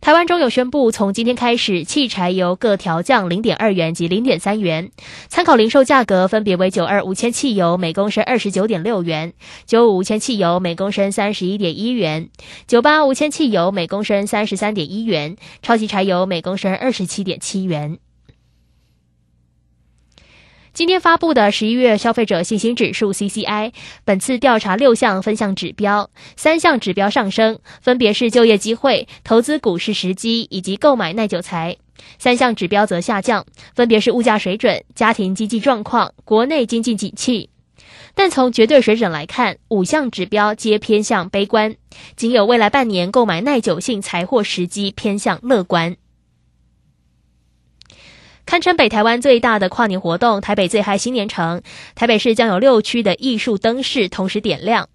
台湾中油宣布，从今天开始，汽柴油各调降零点二元及零点三元，参考零售价格分别为九二五千汽油每公升二十九点六元，九五五千汽油每公升三十一点一元，九八五千汽油每公升三十三点一元，超级柴油每公升二十七点七元。今天发布的十一月消费者信心指数 （CCI），本次调查六项分项指标，三项指标上升，分别是就业机会、投资股市时机以及购买耐久财；三项指标则下降，分别是物价水准、家庭经济状况、国内经济景气。但从绝对水准来看，五项指标皆偏向悲观，仅有未来半年购买耐久性财货时机偏向乐观。堪称北台湾最大的跨年活动——台北最嗨新年城，台北市将有六区的艺术灯饰同时点亮。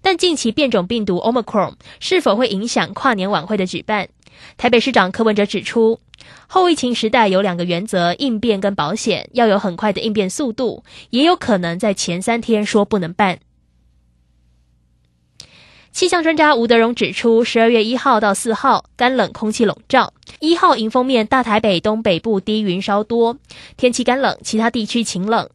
但近期变种病毒 Omicron 是否会影响跨年晚会的举办？台北市长柯文哲指出，后疫情时代有两个原则：应变跟保险，要有很快的应变速度，也有可能在前三天说不能办。气象专家吴德荣指出，十二月一号到四号干冷空气笼罩，一号迎风面大台北东北部低云稍多，天气干冷，其他地区晴冷。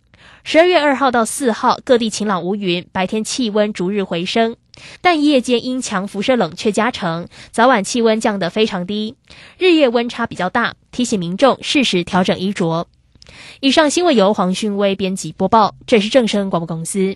十二月二号到四号各地晴朗无云，白天气温逐日回升，但夜间因强辐射冷却加成，早晚气温降得非常低，日夜温差比较大，提醒民众适时调整衣着。以上新闻由黄勋威编辑播报，这是正声广播公司。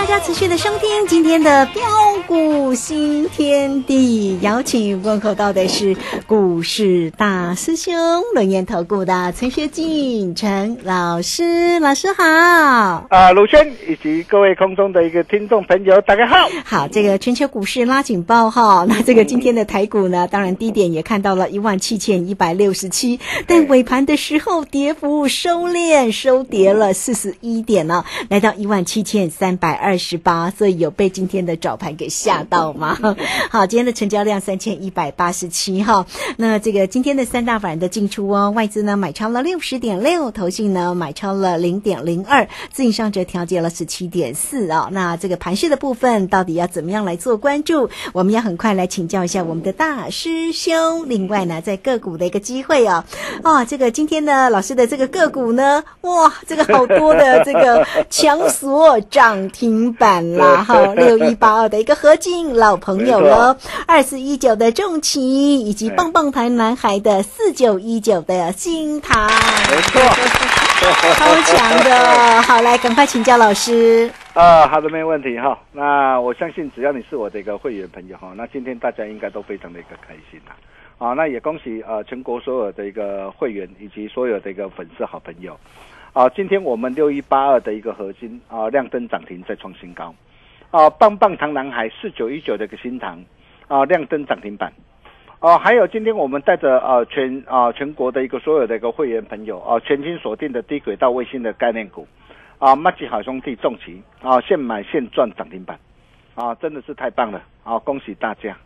大家持续的收听今天的标股新天地，邀请问候到的是股市大师兄轮研投顾的陈学进陈老师，老师好。啊，鲁轩以及各位空中的一个听众朋友，大家好。好，这个全球股市拉警报哈，那这个今天的台股呢，当然低点也看到了一万七千一百六十七，但尾盘的时候跌幅收敛，收跌了四十一点呢，来到一万七千三百二十八，所以有被今天的早盘给吓到吗？好，今天的成交量三千一百八十七哈。那这个今天的三大法人的进出哦，外资呢买超了六十点六，投信呢买超了零点零二，自营商则调节了十七点四啊。那这个盘势的部分到底要怎么样来做关注？我们要很快来请教一下我们的大师兄。另外呢，在个股的一个机会哦，啊，这个今天呢老师的这个个股呢，哇，这个好多的这个强锁涨停板啦，哈，六一八二的一个合金老朋友喽，二四一九的重旗，以及棒棒糖男孩的四九一九的新塘，没错，超强的。好，来赶快请教老师。啊，好的，没问题哈。那我相信只要你是我的一个会员朋友哈，那今天大家应该都非常的一个开心呐。啊，那也恭喜呃全国所有的一个会员以及所有的一个粉丝好朋友。啊，今天我们六一八二的一个合金啊亮灯涨停再创新高。啊，棒棒糖男孩四九一九的一个新塘啊亮灯涨停板。哦，还有今天我们带着呃全啊全国的一个所有的一个会员朋友啊全新锁定的低轨道卫星的概念股啊，麦吉好兄弟重旗啊现买现赚涨停板啊，真的是太棒了啊！恭喜大家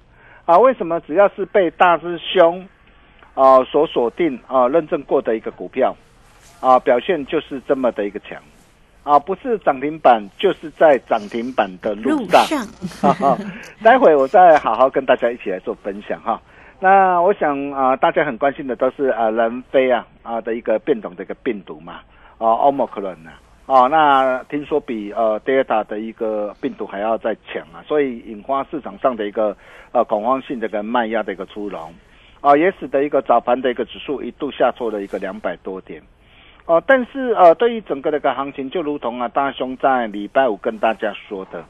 啊！为什么只要是被大师兄啊所锁定啊认证过的一个股票啊，表现就是这么的一个强啊？不是涨停板，就是在涨停板的路路上。上，哈哈，待会我再好好跟大家一起来做分享哈。那我想啊、大家很关心的都是啊南非啊啊的一个变种的一个病毒嘛，啊 Omicron 啊，哦，那听说比呃 Delta 的一个病毒还要再强啊，所以引发市场上的一个呃恐慌性的一个卖压的一个出笼，啊，也使得一个早盘的一个指数一度下挫了一个两百多点。哦，但是呃，对于整个的一个行情，就如同啊，大兄在礼拜五跟大家说的，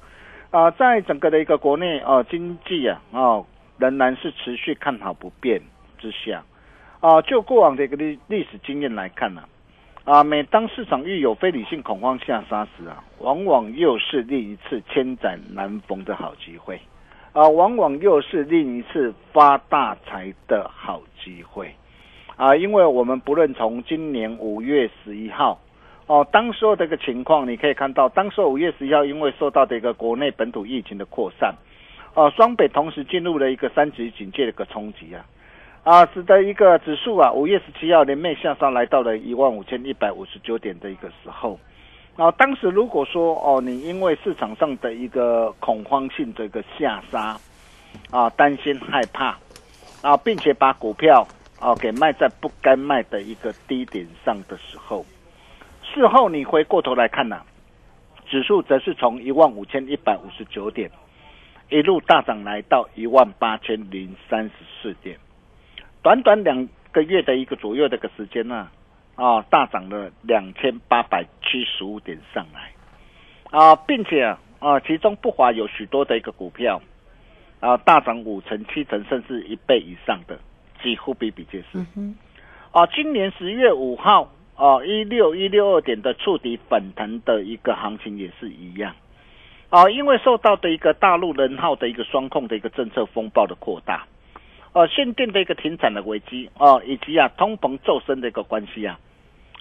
啊、在整个的一个国内哦、经济啊，哦，仍然是持续看好不变之下，啊、就过往的一个历历史经验来看呢、啊，每当市场遇有非理性恐慌下杀时啊，往往又是另一次千载难逢的好机会，啊，往往又是另一次发大财的好机会。啊，因为我们不论从今年五月十一号，哦，当时候的一个情况，你可以看到，当时候五月十一号，因为受到的一个国内本土疫情的扩散，哦，双北同时进入了一个三级警戒的一个冲击啊，啊，使得一个指数啊，五月十七号连袂向上来到了一万五千一百五十九点的一个时候，啊，当时如果说哦，你因为市场上的一个恐慌性的一个下杀，啊，担心害怕，啊，并且把股票哦给卖在不该卖的一个低点上的时候，事后你回过头来看呐、指数则是从一万五千一百五十九点一路大涨来到一万八千零三十四点，短短两个月的一个左右的一个时间呢、啊，大涨了两千八百七十五点上来，啊，并且啊啊，其中不乏有许多的一个股票啊大涨五成、七成甚至一倍以上的，几乎比比皆是。啊，今年十月五号啊，一六一六二点的触底反弹的一个行情也是一样。啊，因为受到的一个大陆人号的一个双控的一个政策风暴的扩大，呃、限电的一个停产的危机啊，以及啊通膨骤升的一个关系啊，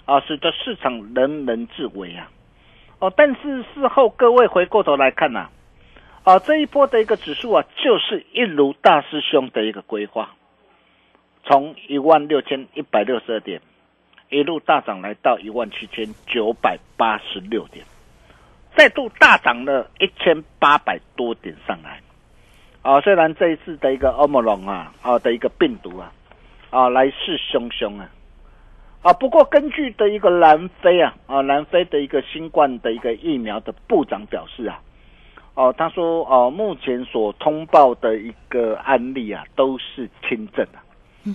啊，使得市场人人自危啊。哦、但是事后各位回过头来看呐、啊，这一波的一个指数啊，就是一如大师兄的一个规划，从一万六千一百六十二点一路大涨来到一万七千九百八十六点，再度大涨了一千八百多点上来。啊，虽然这一次的一个欧姆龙啊啊的一个病毒啊啊来势汹汹啊啊，不过根据的一个南非啊啊南非的一个新冠的一个疫苗的部长表示啊，哦、他说哦、目前所通报的一个案例啊都是轻症啊。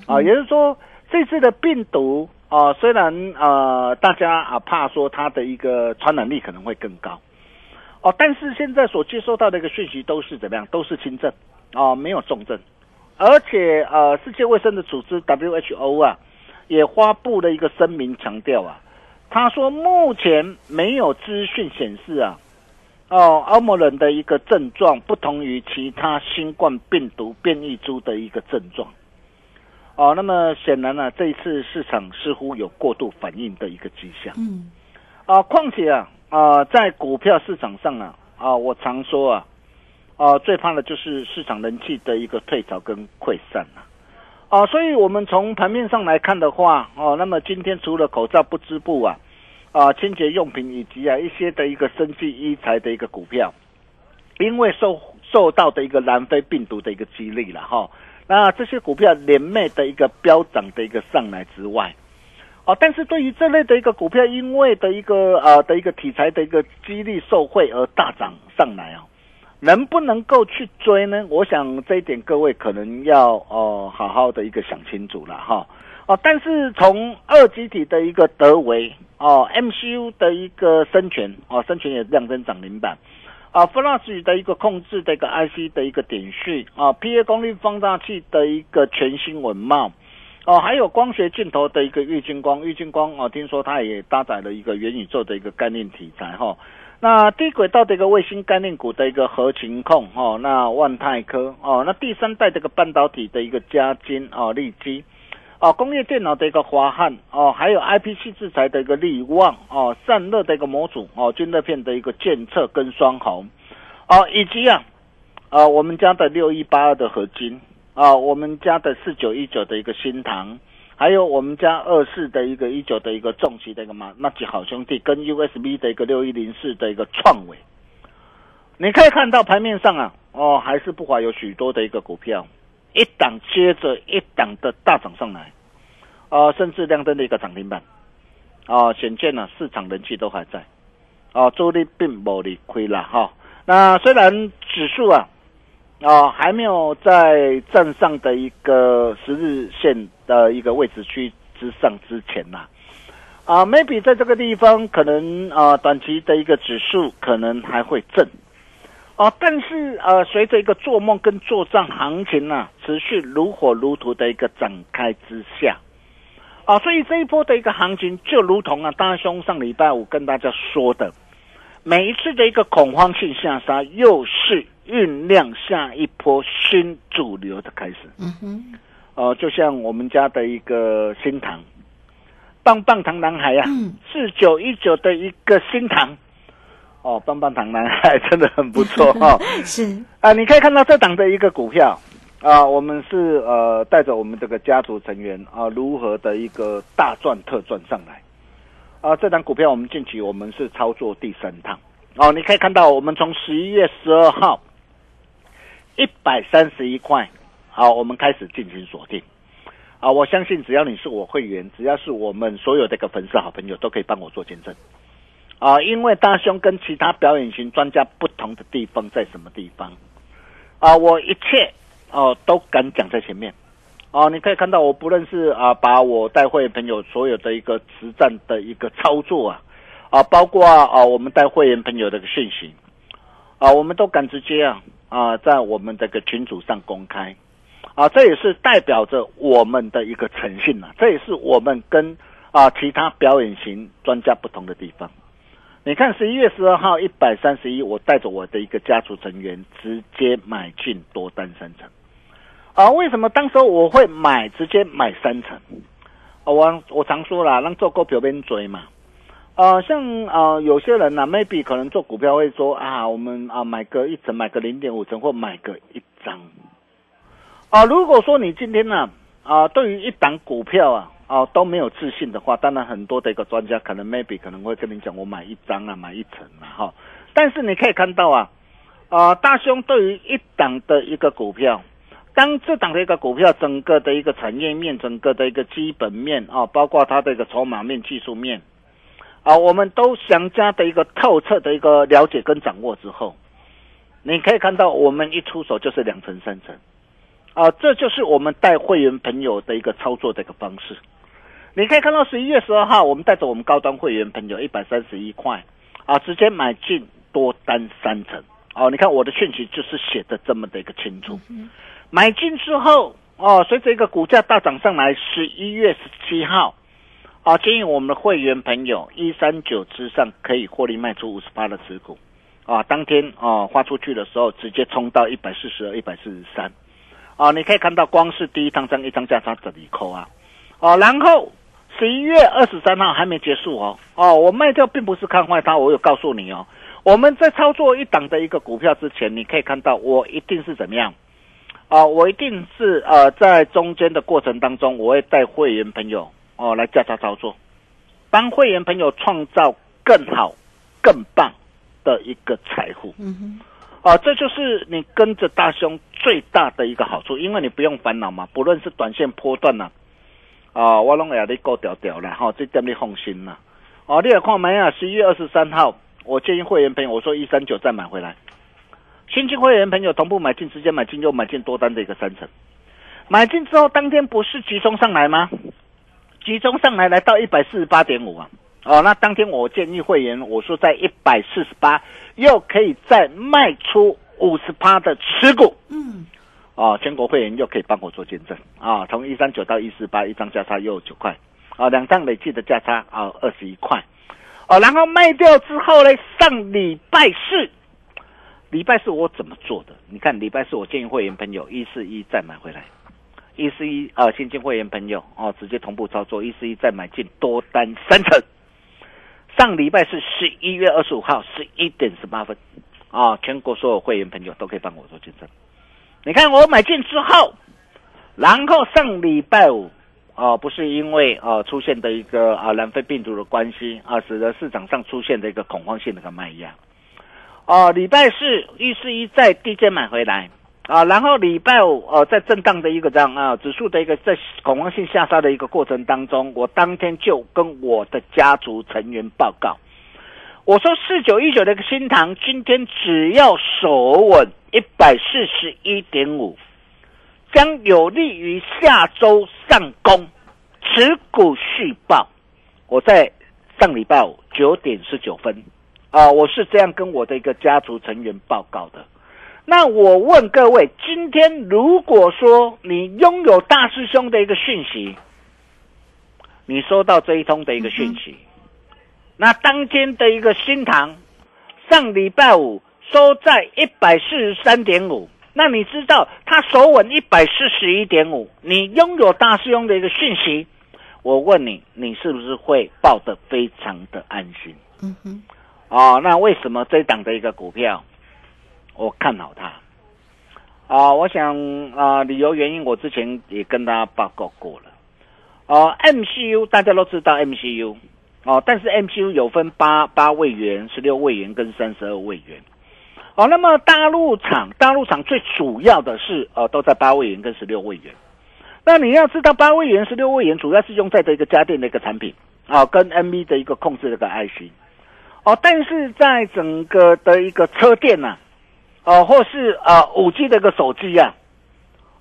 啊，也就是说，这次的病毒啊，虽然呃大家啊怕说它的一个传染力可能会更高，哦，但是现在所接收到的一个讯息都是怎么样？都是轻症啊，没有重症，而且呃，世界卫生的组织 WHO 啊，也发布了一个声明，强调啊，他说目前没有资讯显示啊，哦，奥莫人的一个症状不同于其他新冠病毒变异株的一个症状。哦，那么显然呢，这一次市场似乎有过度反应的一个迹象。嗯，啊，况且啊，啊，在股票市场上啊，啊，我常说啊，啊，最怕的就是市场人气的一个退潮跟溃散啊。啊，所以我们从盘面上来看的话，哦，那么今天除了口罩不织布啊，啊，清洁用品以及啊一些的一个生技医材的一个股票，因为受受到的一个南非病毒的一个激励了哈。那这些股票连袂的一个飙涨的一个上来之外，哦，但是对于这类的一个股票，因为的一个呃的一个题材的一个激励受惠而大涨上来啊，能不能够去追呢？我想这一点各位可能要哦好好的一个想清楚了哈。哦，但是从二级体的一个德维哦，MCU 的一个生权哦，生权也量增涨零板。啊，Flash 的一个控制的一个 IC 的一个点序啊，PA 功率放大器的一个全新文貌哦，还有光学镜头的一个玉金光，玉金光哦，听说它也搭载了一个元宇宙的一个概念题材哈。那低轨道的一个卫星概念股的一个合情控哦，那万泰科哦，那第三代这个半导体的一个加金哦，利基哦，工业电脑的一个华汉哦，还有 IPC 制裁的一个力旺哦，散热的一个模组哦，均热片的一个监测跟双红哦，以及啊啊我们家的六一八二的合金啊，我们家的四九一九的一个新唐，还有我们家二四的一个一九的一个重旗的一个嘛那几好兄弟，跟 USB 的一个六一零四的一个创伟，你可以看到盘面上啊哦，还是不乏有许多的一个股票。一档接着一档的大涨上来，啊，甚至亮灯的一个涨停板，啊，显见呢市场人气都还在，啊，主力并不理亏了哈。那虽然指数啊，啊，还没有在站上的一个十日线的一个位置区之上之前呐，啊，maybe 在这个地方可能啊，短期的一个指数可能还会震。哦，但是呃，随着一个做梦跟做账行情呢，持续如火如荼的一个展开之下，啊，所以这一波的一个行情就如同啊，大兄上礼拜五跟大家说的，每一次的一个恐慌性下杀，又是酝酿下一波新主流的开始。嗯哼，哦，就像我们家的一个新塘，棒棒糖男孩呀，四九一九的一个新塘。哦，棒棒糖男孩 真的很不错哈，是。啊，你可以看到这档的一个股票啊，我们是呃带着我们这个家族成员啊，如何的一个大赚特赚上来。啊，这档股票我们近期我们是操作第三趟。哦，你可以看到我们从十一月十二号一百三十一块好，我们开始进行锁定。啊，我相信只要你是我会员，只要是我们所有这个粉丝好朋友，都可以帮我做见证。啊，因为大兄跟其他表演型专家不同的地方在什么地方？啊，我一切哦都敢讲在前面。哦，你可以看到，我不论是啊，把我带会员朋友所有的一个实战的一个操作啊，啊，包括啊我们带会员朋友的一个讯息，啊，我们都敢直接啊啊在我们这个群组上公开。啊，这也是代表着我们的一个诚信啊，这也是我们跟啊其他表演型专家不同的地方。你看十一月十二号一百三十一，我带着我的一个家族成员直接买进多单三成。啊，为什么当时我会买直接买三成？啊，我我常说了，让做股票边追嘛。啊，像啊有些人呢，maybe 可能做股票会说啊，我们啊买个一层，买个零点五层，或买个一张。啊，如果说你今天呢啊，对于一档股票啊。哦，都没有自信的话，当然很多的一个专家可能 maybe 可能会跟你讲，我买一张啊，买一层啊，哈。但是你可以看到啊，啊，大兄对于一档的一个股票，当这档的一个股票整个的一个产业面，整个的一个基本面啊，包括它的一个筹码面、技术面啊，我们都详加的一个透彻的一个了解跟掌握之后，你可以看到我们一出手就是两层三层，啊，这就是我们带会员朋友的一个操作的一个方式。你可以看到十一月十二号，我们带着我们高端会员朋友一百三十一块，啊，直接买进多单三成。哦，你看我的讯息就是写的这么的一个清楚。买进之后，哦，随着一个股价大涨上来，十一月十七号，啊，建议我们的会员朋友一三九之上可以获利卖出五十八的持股，啊，当天啊发出去的时候直接冲到一百四十二、一百四十三，啊，你可以看到光是第一趟张一张价差这里扣啊，哦，然后十一月二十三号还没结束哦，哦，我卖掉并不是看坏它，我有告诉你哦。我们在操作一档的一个股票之前，你可以看到我一定是怎么样啊？我一定是呃，在中间的过程当中，我会带会员朋友哦来加他操作，帮会员朋友创造更好、更棒的一个财富。嗯哼，啊，这就是你跟着大兄最大的一个好处，因为你不用烦恼嘛，不论是短线波段呐，啊，我拢会你够调调了哈，这点你放心啦。哦，你也看没啊？十一月二十三号。我建议会员朋友，我说一三九再买回来，新进会员朋友同步买进，直接买进又买进多单的一个三成，买进之后当天不是集中上来吗？集中上来来到一百四十八点五啊，哦，那当天我建议会员，我说在一百四十八又可以再卖出五十趴的持股，嗯，哦，全国会员又可以帮我做见证啊，从一三九到一四八，一张价差又九块，啊，两张累计的价差啊二十一块。哦，然后卖掉之后呢？上礼拜四，礼拜四我怎么做的？你看礼拜四我建议会员朋友一四一再买回来，一四一啊，新进会员朋友哦，直接同步操作一四一再买进多单三成。上礼拜是十一月二十五号十一点十八分啊，全国所有会员朋友都可以帮我做见证。你看我买进之后，然后上礼拜五。哦，不是因为呃出现的一个啊南非病毒的关系啊，使得市场上出现的一个恐慌性的一个卖压。哦，礼拜四一四一在低阶买回来啊，然后礼拜五呃在震荡的一个这样啊指数的一个在恐慌性下杀的一个过程当中，我当天就跟我的家族成员报告，我说四九一九的一个新塘今天只要守稳一百四十一点五。将有利于下周上攻，持股续报。我在上礼拜五九点十九分，啊，我是这样跟我的一个家族成员报告的。那我问各位，今天如果说你拥有大师兄的一个讯息，你收到这一通的一个讯息，那当天的一个新塘上礼拜五收在一百四十三点五。那你知道它首稳一百四十一点五，你拥有大师兄的一个讯息，我问你，你是不是会抱得非常的安心？嗯哼，哦，那为什么这档的一个股票，我看好它？啊，我想啊，理由原因我之前也跟大家报告过了。哦，MCU 大家都知道 MCU，哦，但是 MCU 有分八八位元、十六位元跟三十二位元。哦，那么大陆厂，大陆厂最主要的是，呃，都在八位元跟十六位元。那你要知道，八位元、十六位元主要是用在的一个家电的一个产品，啊，跟 M V 的一个控制的一个 IC。哦，但是在整个的一个车电呐，哦，或是呃五 G 的一个手机呀，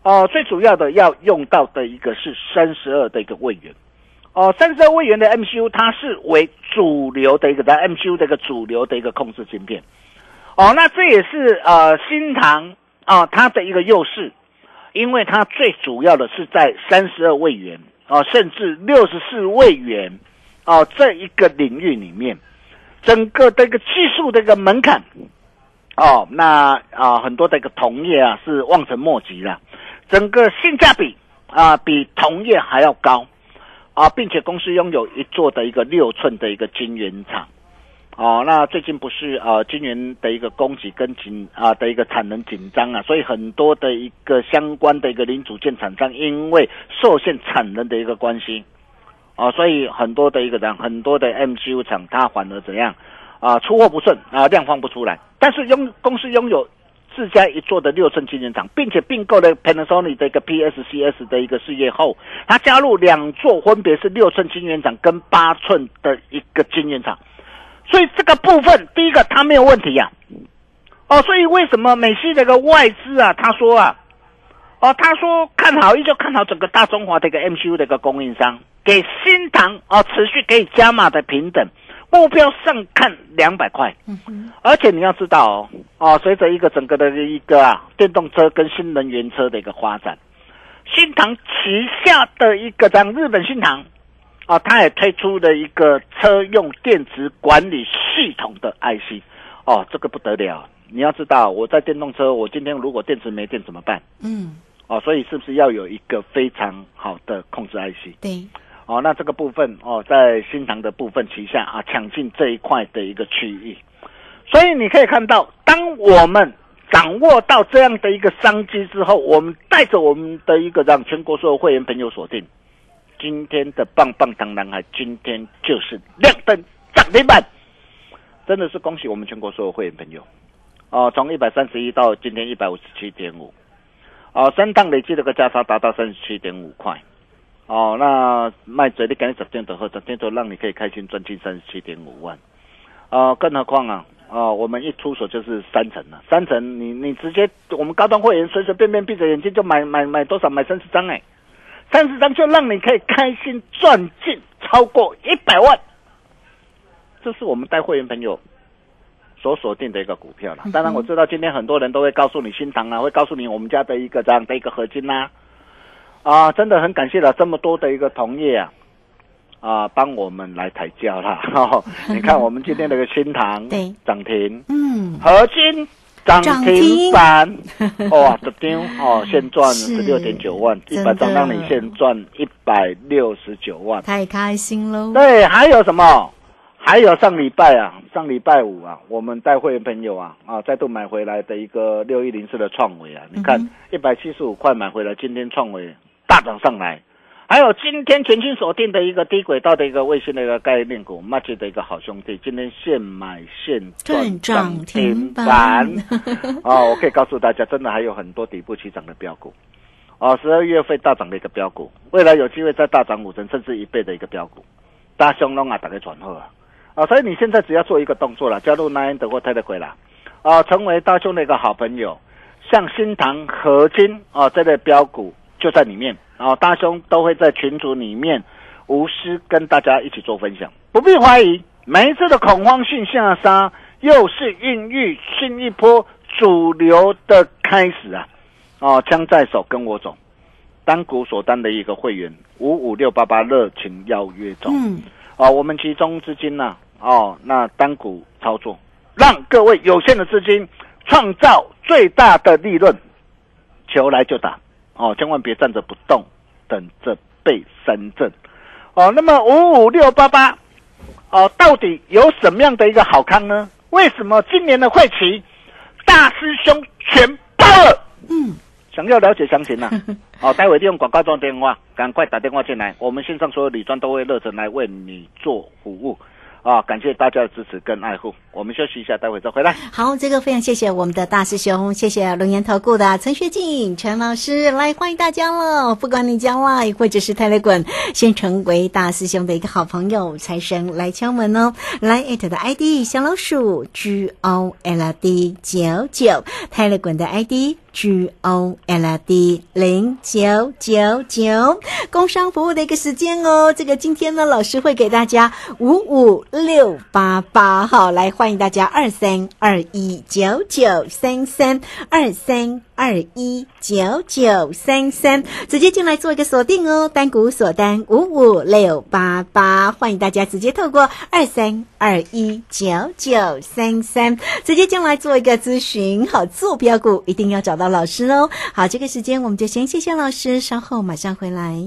哦，最主要的要用到的一个是三十二的一个位元。哦，三十二位元的 MCU，它是为主流的一个在 MCU 的一个主流的一个控制芯片。哦，那这也是呃新唐啊它的一个优势，因为它最主要的是在三十二位元啊，甚至六十四位元啊这一个领域里面，整个的一个技术的一个门槛哦，那啊很多的一个同业啊是望尘莫及了，整个性价比啊比同业还要高啊，并且公司拥有一座的一个六寸的一个晶圆厂。哦，那最近不是呃，晶圆的一个供给跟紧啊的一个产能紧张啊，所以很多的一个相关的一个零组件厂商因为受限产能的一个关系，啊，所以很多的一个样，很多的 MCU 厂它反而怎样啊，出货不顺啊，量放不出来。但是拥公司拥有自家一座的六寸晶圆厂，并且并购了 Panasonic 的一个 PSCS 的一个事业后，他加入两座分别是六寸晶圆厂跟八寸的一个晶圆厂。所以这个部分，第一个他没有问题呀，哦，所以为什么美系这个外资啊，他说啊，哦，他说看好，依旧看好整个大中华的一个 MCU 的一个供应商，给新塘哦持续给加码的平等，目标上看两百块。而且你要知道哦，哦，随着一个整个的一个啊电动车跟新能源车的一个发展，新唐旗下的一个像日本新唐啊，它也推出了一个车用电池管理系统的 IC，哦，这个不得了。你要知道，我在电动车，我今天如果电池没电怎么办？嗯，哦，所以是不是要有一个非常好的控制 IC？对，哦，那这个部分哦，在新塘的部分旗下啊，抢进这一块的一个区域，所以你可以看到，当我们掌握到这样的一个商机之后，我们带着我们的一个让全国所有会员朋友锁定今天的棒棒糖男孩，今天就是亮灯涨停板，真的是恭喜我们全国所有会员朋友。哦，从一百三十一到今天一百五十七点五，哦，三档累计这个价差达到三十七点五块。哦，那卖嘴你赶紧十天头后，十天头让你可以开心赚进三十七点五万，啊、更何况啊，啊、我们一出手就是三成了，三成你你直接我们高端会员随随便便闭着眼睛就买买买多少买三十张哎，三十张就让你可以开心赚进超过一百万，这是我们带会员朋友所锁定的一个股票了。当然我知道今天很多人都会告诉你新塘啊，会告诉你我们家的一个这样的一个合金啦、真的很感谢了这么多的一个同业啊，啊，帮我们来抬轿啦。哈、你看我们今天那个新塘 对。涨停，嗯，合金涨涨停。停板，哇，这张哦，现赚十六点九万，一百张让你现赚一百六十九万。太开心喽，对，还有什么？还有上礼拜啊，上礼拜五啊，我们带会员朋友啊啊再度买回来的一个六一零四的创维啊，你看嗯一百七十五块买回来，今天创维大涨上来。还有今天全新锁定的一个低轨道的一个卫星的一个概念股 m a g 的一个好兄弟，今天现买现赚赚涨涨停停板板。哦，我可以告诉大家，真的还有很多底部起涨的标股。哦，十二月份大涨的一个标股，未来有机会再大涨五成甚至一倍的一个标股。大兄龙啊，打开转后啊，啊，所以你现在只要做一个动作了，加入 Nine 德或泰德回啦，啊，成为大兄的一个好朋友，像新塘合金啊这类标股就在里面，啊，大兄都会在群组里面无私跟大家一起做分享，不必怀疑，每一次的恐慌性下杀，又是孕育新一波主流的开始啊，哦，枪在手跟我走。单股所单的一个会员五五六八八热情邀约中，嗯，哦，我们集中资金呢、哦，那单股操作，让各位有限的资金创造最大的利润，球来就打，哦，千万别站着不动，等着被三振，哦，那么五五六八八，哦，到底有什么样的一个好康呢？为什么今年的会期大师兄全包了？嗯，想要了解详情呢、哦，待会利用广告中电话，赶快打电话进来，我们线上所有理专都会热忱来为你做服务。啊、感谢大家的支持跟爱护，我们休息一下，待会再回来。好，这个非常谢谢我们的大师兄，谢谢龙岩投顾的陈学静陈老师来欢迎大家了。不管你将来或者是泰勒滚，先成为大师兄的一个好朋友，财神来敲门哦。来艾特的 ID 小老鼠 G O L D 九九，泰勒滚的 ID。G O L D 零九九九，工商服务的一个时间哦。这个今天呢，老师会给大家五五六八八号，来欢迎大家二三二一九九三三二三二一九九三三，直接进来做一个锁定哦。单股锁单五五六八八，欢迎大家直接透过二三二一九九三三，直接进来做一个咨询。好，坐标股一定要找到老师哦。好，这个时间我们就先谢谢老师，稍后马上回来。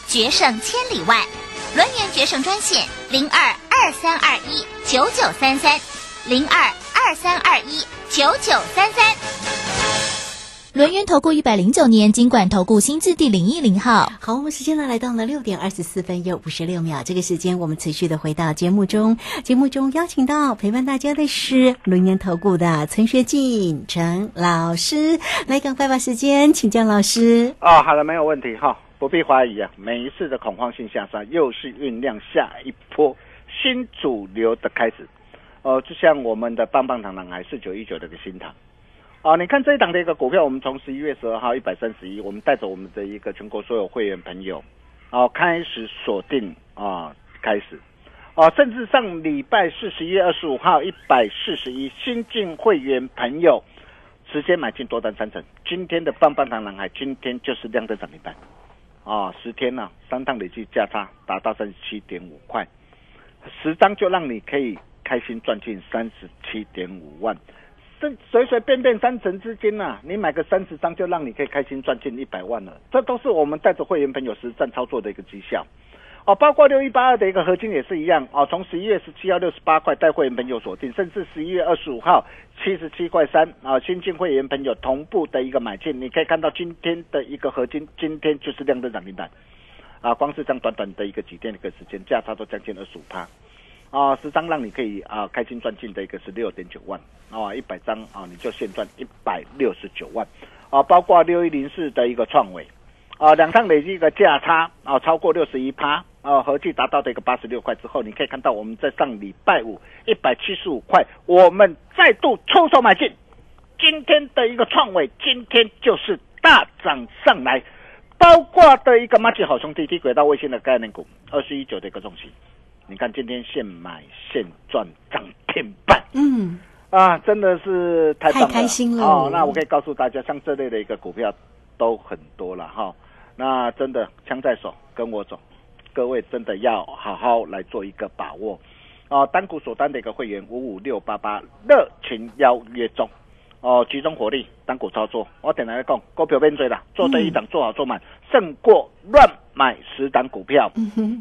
决胜千里外。轮源决胜专线零二二三二一九九三三零二二三二一九九三三。轮源投顾一百零九年金管投顾新字第零一零号。好，我们时间呢来到了六点二十四分又五十六秒，这个时间我们持续的回到节目中。节目中邀请到陪伴大家的是轮源投顾的陈学进陈老师，来赶快把时间请教老师。哦，好了，没有问题哈，不必怀疑啊。每一次的恐慌性下杀，又是酝酿下一波新主流的开始。哦、就像我们的棒棒糖男孩四九一九的一个新塘。哦，你看这一档的一个股票，我们从十一月十二号一百三十一，我们带着我们的一个全国所有会员朋友，哦，开始锁定啊、开始，哦，甚至上礼拜四十一月二十五号一百四十一，新进会员朋友直接买进多单三成。今天的棒棒糖男孩，今天就是亮灯涨停板，啊、十天呢、三趟累计价差达到三十七点五块，十张就让你可以开心赚进三十七点五万。这随随便便三成资金呐、你买个三十张就让你可以开心赚进一百万了，这都是我们带着会员朋友实战操作的一个绩效。哦，包括六一八二的一个合金也是一样哦，从十一月十七号六十八块带会员朋友锁定，甚至十一月二十五号七十七块三啊，新进会员朋友同步的一个买进，你可以看到今天的一个合金，今天就是亮灯涨停板啊，光是这样短短的一个几天的一个时间，价差都将近二十五趴。啊，十张让你可以啊开心赚进的一个十六点九万啊，一百张啊你就现赚一百六十九万啊，包括六一零四的一个创维啊，两趟累计一个价差啊超过六十一趴啊，合计达到的一个八十六块之后，你可以看到我们在上礼拜五一百七十五块，我们再度出手买进，今天的一个创伟今天就是大涨上来，包括的一个马吉好兄弟低轨道卫星的概念股二十一九的一个重心。你看今天现买现赚涨停板。嗯，啊，真的是太，太开心了。哦！那我可以告诉大家，像这类的一个股票都很多了哈、那真的枪在手，跟我走，各位真的要好好来做一个把握哦。单股锁单的一个会员五五六八八热情邀约中哦，集中火力单股操作。我等来讲，股票变追了，做对一档，做好做满，胜过乱买十档股票。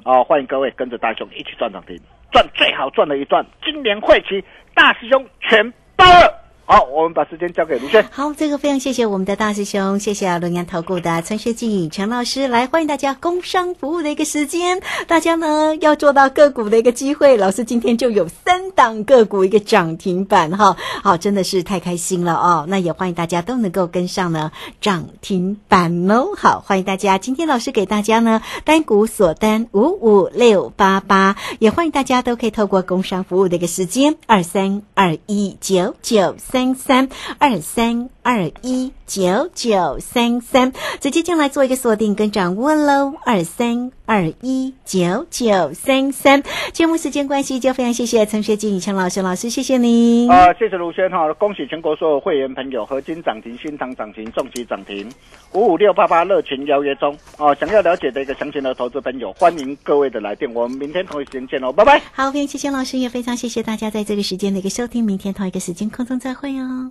哦，欢迎各位跟着大兄一起赚涨停，赚最好赚的一段。今年会期大师兄全包了。好，我们把时间交给卢轩。好，这个非常谢谢我们的大师兄，谢谢，龙岩投顾的陈学静陈老师来欢迎大家工商服务的一个时间，大家呢要做到个股的一个机会，老师今天就有三档个股一个涨停板哈，好，真的是太开心了哦，那也欢迎大家都能够跟上呢涨停板哦，好，欢迎大家，今天老师给大家呢单股锁单五五六八八，也欢迎大家都可以透过工商服务的一个时间二三二一九九三。三三二三二一九九三三，直接进来做一个锁定跟掌握喽，二三二一九九三三。节目时间关系，就非常谢谢陈学静陈老师老师，谢谢您。啊、谢谢卢轩哈，恭喜全国所有会员朋友，合金涨停、新塘涨停、重旗涨停，五五六八八热情邀约中哦。想要了解的一个详情的投资朋友，欢迎各位的来电，我们明天同一时间见喽，拜拜。好，非常谢谢老师，也非常谢谢大家在这个时间的一个收听，明天同一个时间空中再会哦。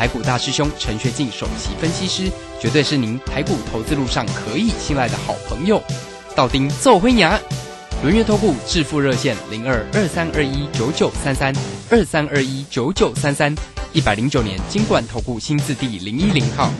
台股大师兄陈学进首席分析师，绝对是您台股投资路上可以信赖的好朋友。道丁奏辉牙，轮月投顾致富热线零二二三二一九九三三二三二一九九三三，一百零九年金管投顾新字第零一零号。